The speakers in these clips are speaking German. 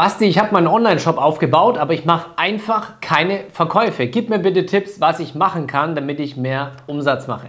Basti, ich habe meinen Online-Shop aufgebaut, aber ich mache einfach keine Verkäufe. Gib mir bitte Tipps, was ich machen kann, damit ich mehr Umsatz mache.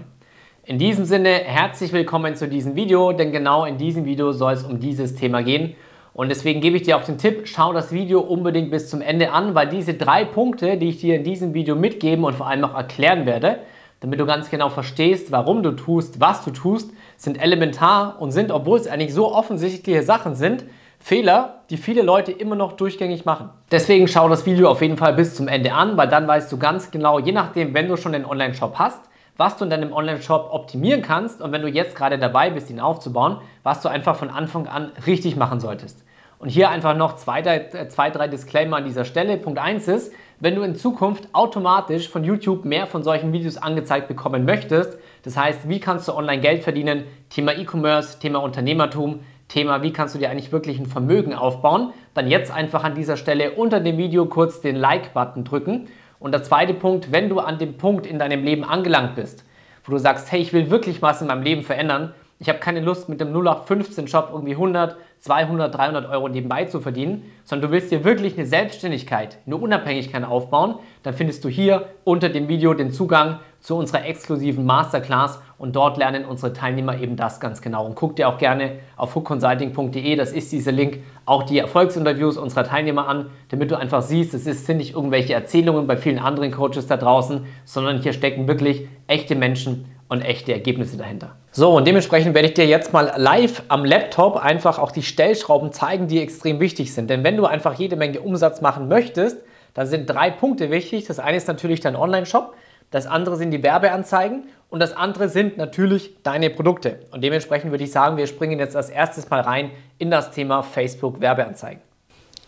In diesem Sinne, herzlich willkommen zu diesem Video, denn genau in diesem Video soll es um dieses Thema gehen. Und deswegen gebe ich dir auch den Tipp, schau das Video unbedingt bis zum Ende an, weil diese drei Punkte, die ich dir in diesem Video mitgeben und vor allem auch erklären werde, damit du ganz genau verstehst, warum du tust, was du tust, sind elementar und sind, obwohl es eigentlich so offensichtliche Sachen sind, Fehler, die viele Leute immer noch durchgängig machen. Deswegen schau das Video auf jeden Fall bis zum Ende an, weil dann weißt du ganz genau, je nachdem, wenn du schon einen Online-Shop hast, was du in deinem Online-Shop optimieren kannst und wenn du jetzt gerade dabei bist, ihn aufzubauen, was du einfach von Anfang an richtig machen solltest. Und hier einfach noch zwei, äh, zwei, drei Disclaimer an dieser Stelle. Punkt 1 ist, wenn du in Zukunft automatisch von YouTube mehr von solchen Videos angezeigt bekommen möchtest, das heißt, wie kannst du online Geld verdienen, Thema E-Commerce, Thema Unternehmertum, Thema, wie kannst du dir eigentlich wirklich ein Vermögen aufbauen, dann jetzt einfach an dieser Stelle unter dem Video kurz den Like-Button drücken. Und der zweite Punkt, wenn du an dem Punkt in deinem Leben angelangt bist, wo du sagst, hey, ich will wirklich was in meinem Leben verändern, ich habe keine Lust mit dem 0815-Shop irgendwie 100, 200, 300 Euro nebenbei zu verdienen, sondern du willst dir wirklich eine Selbstständigkeit, eine Unabhängigkeit aufbauen, dann findest du hier unter dem Video den Zugang zu unserer exklusiven Masterclass und dort lernen unsere Teilnehmer eben das ganz genau. Und guck dir auch gerne auf hookconsulting.de, das ist dieser Link, auch die Erfolgsinterviews unserer Teilnehmer an, damit du einfach siehst, es sind nicht irgendwelche Erzählungen bei vielen anderen Coaches da draußen, sondern hier stecken wirklich echte Menschen und echte Ergebnisse dahinter. So, und dementsprechend werde ich dir jetzt mal live am Laptop einfach auch die Stellschrauben zeigen, die extrem wichtig sind. Denn wenn du einfach jede Menge Umsatz machen möchtest, dann sind drei Punkte wichtig. Das eine ist natürlich dein Online-Shop, das andere sind die Werbeanzeigen und das andere sind natürlich deine Produkte. Und dementsprechend würde ich sagen, wir springen jetzt als erstes mal rein in das Thema Facebook Werbeanzeigen.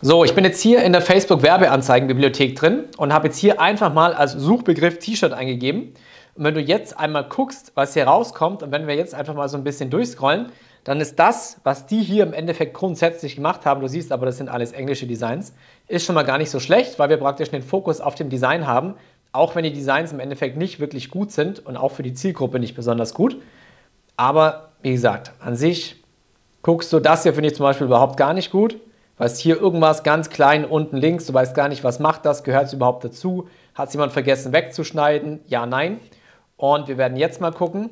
So, ich bin jetzt hier in der Facebook Werbeanzeigenbibliothek drin und habe jetzt hier einfach mal als Suchbegriff T-Shirt eingegeben. Und wenn du jetzt einmal guckst, was hier rauskommt, und wenn wir jetzt einfach mal so ein bisschen durchscrollen, dann ist das, was die hier im Endeffekt grundsätzlich gemacht haben, du siehst aber, das sind alles englische Designs, ist schon mal gar nicht so schlecht, weil wir praktisch den Fokus auf dem Design haben, auch wenn die Designs im Endeffekt nicht wirklich gut sind und auch für die Zielgruppe nicht besonders gut. Aber wie gesagt, an sich guckst du, das hier finde ich zum Beispiel überhaupt gar nicht gut. Weißt hier irgendwas ganz klein unten links, du weißt gar nicht, was macht das, gehört es überhaupt dazu, hat es jemand vergessen wegzuschneiden? Ja, nein. Und wir werden jetzt mal gucken.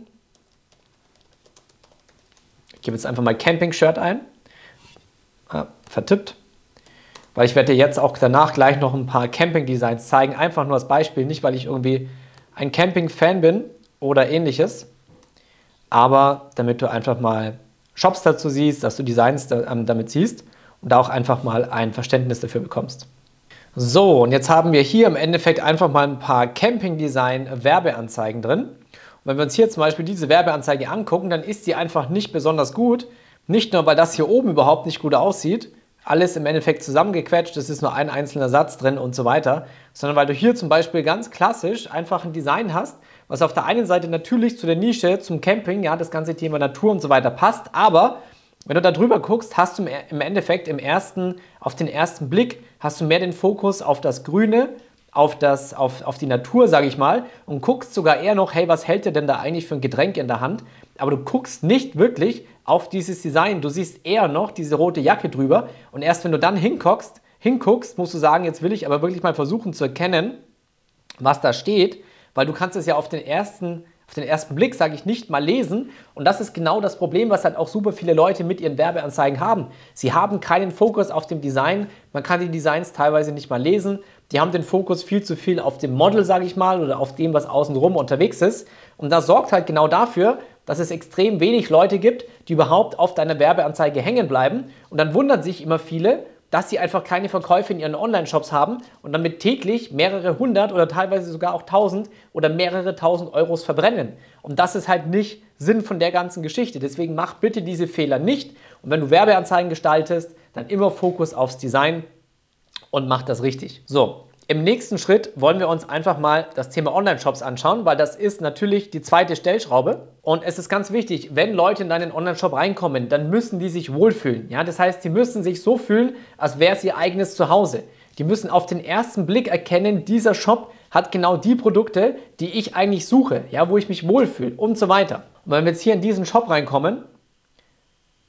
Ich gebe jetzt einfach mal Camping-Shirt ein. Ah, vertippt. Weil ich werde dir jetzt auch danach gleich noch ein paar Camping-Designs zeigen. Einfach nur als Beispiel, nicht weil ich irgendwie ein Camping-Fan bin oder ähnliches. Aber damit du einfach mal Shops dazu siehst, dass du Designs ähm, damit siehst und da auch einfach mal ein Verständnis dafür bekommst. So, und jetzt haben wir hier im Endeffekt einfach mal ein paar Camping-Design-Werbeanzeigen drin. Und wenn wir uns hier zum Beispiel diese Werbeanzeige angucken, dann ist die einfach nicht besonders gut. Nicht nur, weil das hier oben überhaupt nicht gut aussieht, alles im Endeffekt zusammengequetscht, es ist nur ein einzelner Satz drin und so weiter, sondern weil du hier zum Beispiel ganz klassisch einfach ein Design hast, was auf der einen Seite natürlich zu der Nische, zum Camping, ja, das ganze Thema Natur und so weiter passt, aber wenn du da drüber guckst, hast du im Endeffekt im ersten, auf den ersten Blick, hast du mehr den Fokus auf das Grüne, auf, das, auf, auf die Natur, sage ich mal, und guckst sogar eher noch, hey, was hält der denn da eigentlich für ein Getränk in der Hand? Aber du guckst nicht wirklich auf dieses Design. Du siehst eher noch diese rote Jacke drüber. Und erst wenn du dann hinguckst, hinguckst, musst du sagen, jetzt will ich aber wirklich mal versuchen zu erkennen, was da steht, weil du kannst es ja auf den ersten auf den ersten Blick, sage ich, nicht mal lesen. Und das ist genau das Problem, was halt auch super viele Leute mit ihren Werbeanzeigen haben. Sie haben keinen Fokus auf dem Design. Man kann die Designs teilweise nicht mal lesen. Die haben den Fokus viel zu viel auf dem Model, sage ich mal, oder auf dem, was außenrum unterwegs ist. Und das sorgt halt genau dafür, dass es extrem wenig Leute gibt, die überhaupt auf deiner Werbeanzeige hängen bleiben. Und dann wundern sich immer viele, dass sie einfach keine Verkäufe in ihren Online-Shops haben und damit täglich mehrere hundert oder teilweise sogar auch tausend oder mehrere tausend Euros verbrennen. Und das ist halt nicht Sinn von der ganzen Geschichte. Deswegen mach bitte diese Fehler nicht. Und wenn du Werbeanzeigen gestaltest, dann immer Fokus aufs Design und mach das richtig. So, im nächsten Schritt wollen wir uns einfach mal das Thema Online-Shops anschauen, weil das ist natürlich die zweite Stellschraube. Und es ist ganz wichtig, wenn Leute in deinen Online-Shop reinkommen, dann müssen die sich wohlfühlen. Ja? Das heißt, sie müssen sich so fühlen, als wäre es ihr eigenes Zuhause. Die müssen auf den ersten Blick erkennen, dieser Shop hat genau die Produkte, die ich eigentlich suche, ja, wo ich mich wohlfühle und so weiter. Und wenn wir jetzt hier in diesen Shop reinkommen,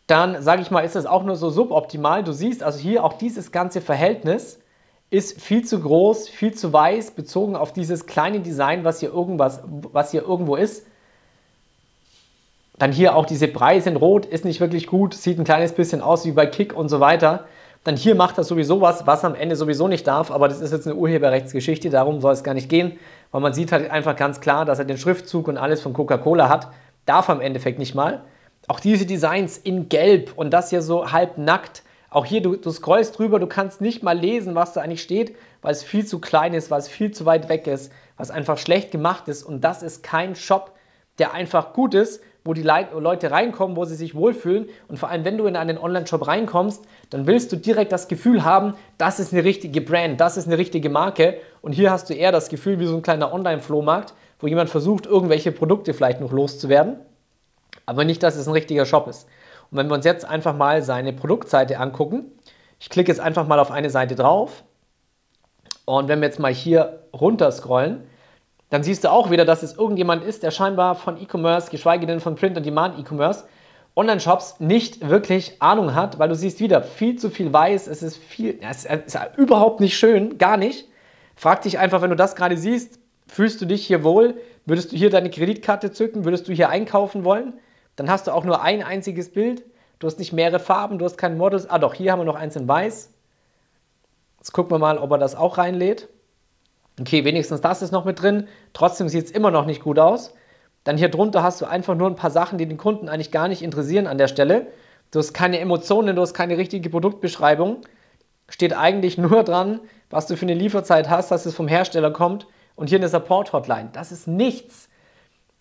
dann sage ich mal, ist das auch nur so suboptimal. Du siehst also hier auch dieses ganze Verhältnis ist viel zu groß, viel zu weiß, bezogen auf dieses kleine Design, was hier, irgendwas, was hier irgendwo ist. Dann hier auch diese Preise in Rot ist nicht wirklich gut, sieht ein kleines bisschen aus wie bei Kick und so weiter. Dann hier macht er sowieso was, was am Ende sowieso nicht darf, aber das ist jetzt eine Urheberrechtsgeschichte, darum soll es gar nicht gehen, weil man sieht halt einfach ganz klar, dass er den Schriftzug und alles von Coca-Cola hat, darf am Endeffekt nicht mal. Auch diese Designs in Gelb und das hier so halb nackt. Auch hier, du, du scrollst drüber, du kannst nicht mal lesen, was da eigentlich steht, weil es viel zu klein ist, weil es viel zu weit weg ist, was einfach schlecht gemacht ist. Und das ist kein Shop, der einfach gut ist, wo die Leute reinkommen, wo sie sich wohlfühlen. Und vor allem, wenn du in einen Online-Shop reinkommst, dann willst du direkt das Gefühl haben, das ist eine richtige Brand, das ist eine richtige Marke. Und hier hast du eher das Gefühl wie so ein kleiner Online-Flohmarkt, wo jemand versucht, irgendwelche Produkte vielleicht noch loszuwerden aber nicht, dass es ein richtiger Shop ist. Und wenn wir uns jetzt einfach mal seine Produktseite angucken, ich klicke jetzt einfach mal auf eine Seite drauf und wenn wir jetzt mal hier runter scrollen, dann siehst du auch wieder, dass es irgendjemand ist, der scheinbar von E-Commerce, geschweige denn von Print-on-Demand E-Commerce, Online-Shops nicht wirklich Ahnung hat, weil du siehst wieder viel zu viel weiß, es ist viel, es ist überhaupt nicht schön, gar nicht. Frag dich einfach, wenn du das gerade siehst, fühlst du dich hier wohl? Würdest du hier deine Kreditkarte zücken? Würdest du hier einkaufen wollen? Dann hast du auch nur ein einziges Bild. Du hast nicht mehrere Farben, du hast kein Modus. Ah doch, hier haben wir noch eins in weiß. Jetzt gucken wir mal, ob er das auch reinlädt. Okay, wenigstens das ist noch mit drin. Trotzdem sieht es immer noch nicht gut aus. Dann hier drunter hast du einfach nur ein paar Sachen, die den Kunden eigentlich gar nicht interessieren an der Stelle. Du hast keine Emotionen, du hast keine richtige Produktbeschreibung. Steht eigentlich nur dran, was du für eine Lieferzeit hast, dass es vom Hersteller kommt. Und hier eine Support-Hotline. Das ist nichts.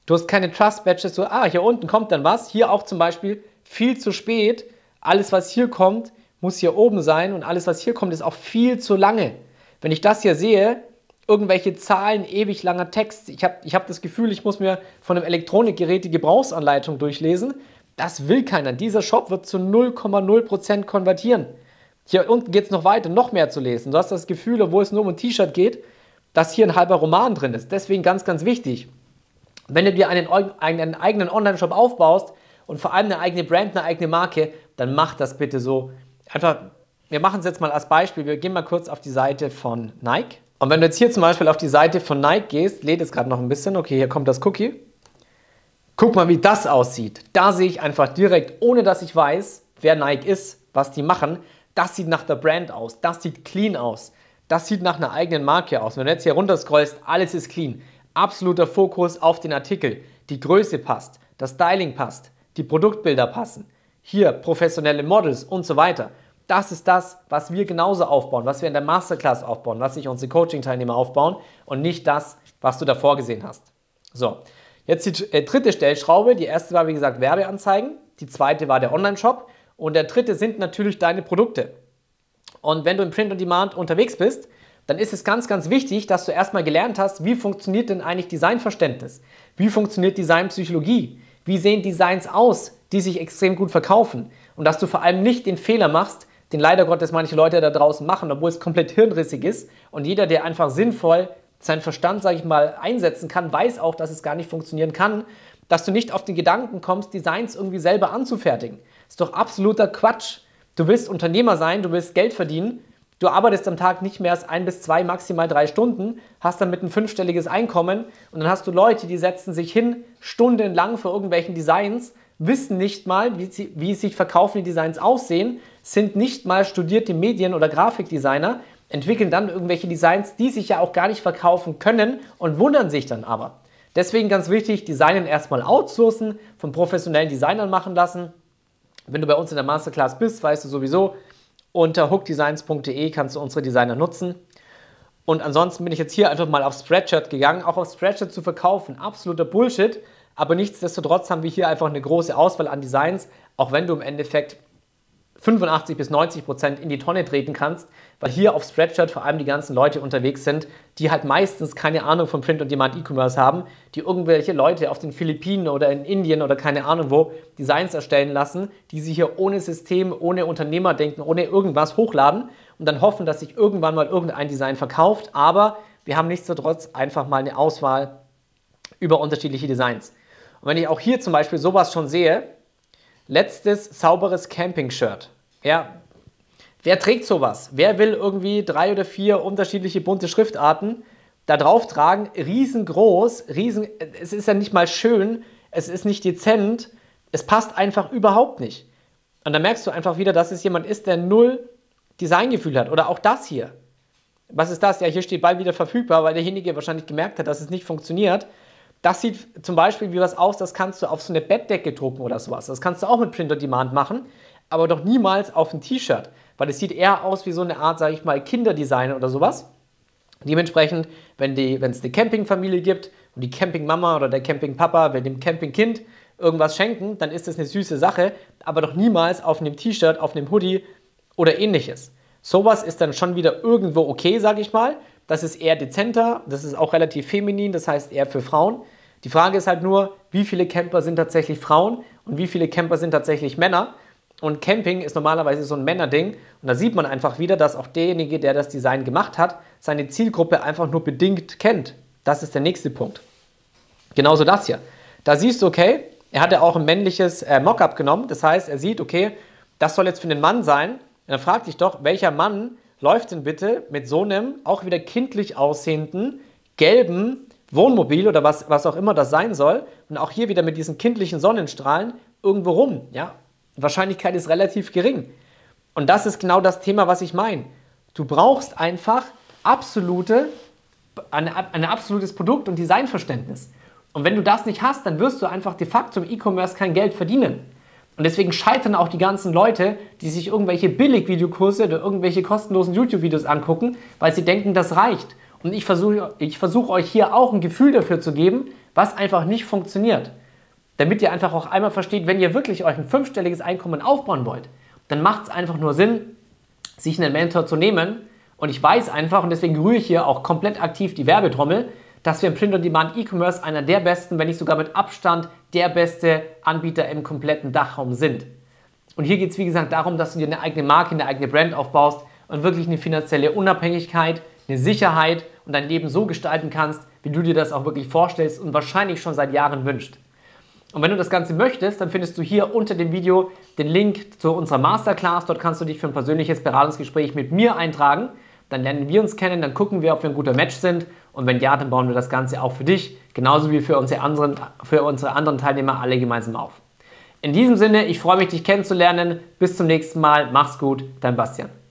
Du hast keine Trust-Badges, so, ah, hier unten kommt dann was. Hier auch zum Beispiel viel zu spät. Alles, was hier kommt, muss hier oben sein und alles, was hier kommt, ist auch viel zu lange. Wenn ich das hier sehe, irgendwelche Zahlen, ewig langer Text, ich habe ich hab das Gefühl, ich muss mir von einem Elektronikgerät die Gebrauchsanleitung durchlesen. Das will keiner. Dieser Shop wird zu 0,0% konvertieren. Hier unten geht es noch weiter, noch mehr zu lesen. Du hast das Gefühl, obwohl es nur um ein T-Shirt geht, dass hier ein halber Roman drin ist. Deswegen ganz, ganz wichtig. Wenn du dir einen, einen eigenen Online-Shop aufbaust und vor allem eine eigene Brand, eine eigene Marke, dann mach das bitte so. Einfach, wir machen es jetzt mal als Beispiel. Wir gehen mal kurz auf die Seite von Nike. Und wenn du jetzt hier zum Beispiel auf die Seite von Nike gehst, lädt es gerade noch ein bisschen. Okay, hier kommt das Cookie. Guck mal, wie das aussieht. Da sehe ich einfach direkt, ohne dass ich weiß, wer Nike ist, was die machen. Das sieht nach der Brand aus. Das sieht clean aus. Das sieht nach einer eigenen Marke aus. Wenn du jetzt hier runter scrollst, alles ist clean absoluter Fokus auf den Artikel. Die Größe passt, das Styling passt, die Produktbilder passen. Hier professionelle Models und so weiter. Das ist das, was wir genauso aufbauen, was wir in der Masterclass aufbauen, was sich unsere Coaching-Teilnehmer aufbauen und nicht das, was du davor gesehen hast. So, jetzt die äh, dritte Stellschraube. Die erste war, wie gesagt, Werbeanzeigen. Die zweite war der Online-Shop. Und der dritte sind natürlich deine Produkte. Und wenn du im Print on Demand unterwegs bist, dann ist es ganz, ganz wichtig, dass du erstmal gelernt hast, wie funktioniert denn eigentlich Designverständnis? Wie funktioniert Designpsychologie? Wie sehen Designs aus, die sich extrem gut verkaufen? Und dass du vor allem nicht den Fehler machst, den leider Gottes manche Leute da draußen machen, obwohl es komplett hirnrissig ist. Und jeder, der einfach sinnvoll seinen Verstand, sage ich mal, einsetzen kann, weiß auch, dass es gar nicht funktionieren kann, dass du nicht auf den Gedanken kommst, Designs irgendwie selber anzufertigen. Ist doch absoluter Quatsch. Du willst Unternehmer sein, du willst Geld verdienen Du arbeitest am Tag nicht mehr als ein bis zwei, maximal drei Stunden, hast damit ein fünfstelliges Einkommen und dann hast du Leute, die setzen sich hin, stundenlang für irgendwelchen Designs, wissen nicht mal, wie, sie, wie sich verkaufende Designs aussehen, sind nicht mal studierte Medien- oder Grafikdesigner, entwickeln dann irgendwelche Designs, die sich ja auch gar nicht verkaufen können und wundern sich dann aber. Deswegen ganz wichtig, Designen erstmal outsourcen, von professionellen Designern machen lassen. Wenn du bei uns in der Masterclass bist, weißt du sowieso, unter hookdesigns.de kannst du unsere Designer nutzen. Und ansonsten bin ich jetzt hier einfach mal auf Spreadshirt gegangen, auch auf Spreadshirt zu verkaufen. Absoluter Bullshit. Aber nichtsdestotrotz haben wir hier einfach eine große Auswahl an Designs, auch wenn du im Endeffekt 85 bis 90 Prozent in die Tonne treten kannst, weil hier auf Spreadshirt vor allem die ganzen Leute unterwegs sind, die halt meistens keine Ahnung von Print- und Demand-E-Commerce haben, die irgendwelche Leute auf den Philippinen oder in Indien oder keine Ahnung wo Designs erstellen lassen, die sie hier ohne System, ohne Unternehmerdenken, ohne irgendwas hochladen und dann hoffen, dass sich irgendwann mal irgendein Design verkauft. Aber wir haben nichtsdestotrotz einfach mal eine Auswahl über unterschiedliche Designs. Und wenn ich auch hier zum Beispiel sowas schon sehe, letztes sauberes Camping-Shirt. Ja, wer trägt sowas? Wer will irgendwie drei oder vier unterschiedliche bunte Schriftarten da drauf tragen? Riesengroß, riesen, es ist ja nicht mal schön, es ist nicht dezent, es passt einfach überhaupt nicht. Und da merkst du einfach wieder, dass es jemand ist, der null Designgefühl hat. Oder auch das hier. Was ist das? Ja, hier steht bald wieder verfügbar, weil derjenige wahrscheinlich gemerkt hat, dass es nicht funktioniert. Das sieht zum Beispiel wie was aus, das kannst du auf so eine Bettdecke drucken oder sowas. Das kannst du auch mit Print on Demand machen, aber doch niemals auf ein T-Shirt, weil es sieht eher aus wie so eine Art, sage ich mal, Kinderdesign oder sowas. Dementsprechend, wenn es eine Campingfamilie gibt und die Campingmama oder der Campingpapa will dem Campingkind irgendwas schenken, dann ist das eine süße Sache, aber doch niemals auf einem T-Shirt, auf einem Hoodie oder ähnliches. Sowas ist dann schon wieder irgendwo okay, sage ich mal. Das ist eher dezenter, das ist auch relativ feminin, das heißt eher für Frauen. Die Frage ist halt nur, wie viele Camper sind tatsächlich Frauen und wie viele Camper sind tatsächlich Männer. Und Camping ist normalerweise so ein Männerding. Und da sieht man einfach wieder, dass auch derjenige, der das Design gemacht hat, seine Zielgruppe einfach nur bedingt kennt. Das ist der nächste Punkt. Genauso das hier. Da siehst du, okay, er hat ja auch ein männliches äh, Mockup genommen. Das heißt, er sieht, okay, das soll jetzt für einen Mann sein. Und dann fragt dich doch, welcher Mann läuft denn bitte mit so einem auch wieder kindlich aussehenden, gelben Wohnmobil oder was, was auch immer das sein soll und auch hier wieder mit diesen kindlichen Sonnenstrahlen irgendwo rum. Ja? Wahrscheinlichkeit ist relativ gering. Und das ist genau das Thema, was ich meine. Du brauchst einfach absolute, ein, ein absolutes Produkt- und Designverständnis. Und wenn du das nicht hast, dann wirst du einfach de facto im E-Commerce kein Geld verdienen. Und deswegen scheitern auch die ganzen Leute, die sich irgendwelche Billig-Videokurse oder irgendwelche kostenlosen YouTube-Videos angucken, weil sie denken, das reicht. Und ich versuche ich versuch euch hier auch ein Gefühl dafür zu geben, was einfach nicht funktioniert. Damit ihr einfach auch einmal versteht, wenn ihr wirklich euch ein fünfstelliges Einkommen aufbauen wollt, dann macht es einfach nur Sinn, sich einen Mentor zu nehmen. Und ich weiß einfach, und deswegen rühre ich hier auch komplett aktiv die Werbetrommel, dass wir im Print-on-Demand E-Commerce einer der besten, wenn nicht sogar mit Abstand der beste Anbieter im kompletten Dachraum sind. Und hier geht es wie gesagt darum, dass du dir eine eigene Marke, eine eigene Brand aufbaust und wirklich eine finanzielle Unabhängigkeit, eine Sicherheit und dein Leben so gestalten kannst, wie du dir das auch wirklich vorstellst und wahrscheinlich schon seit Jahren wünscht. Und wenn du das Ganze möchtest, dann findest du hier unter dem Video den Link zu unserer Masterclass. Dort kannst du dich für ein persönliches Beratungsgespräch mit mir eintragen. Dann lernen wir uns kennen, dann gucken wir, ob wir ein guter Match sind. Und wenn ja, dann bauen wir das Ganze auch für dich, genauso wie für unsere anderen, für unsere anderen Teilnehmer alle gemeinsam auf. In diesem Sinne, ich freue mich, dich kennenzulernen. Bis zum nächsten Mal. Mach's gut, dein Bastian.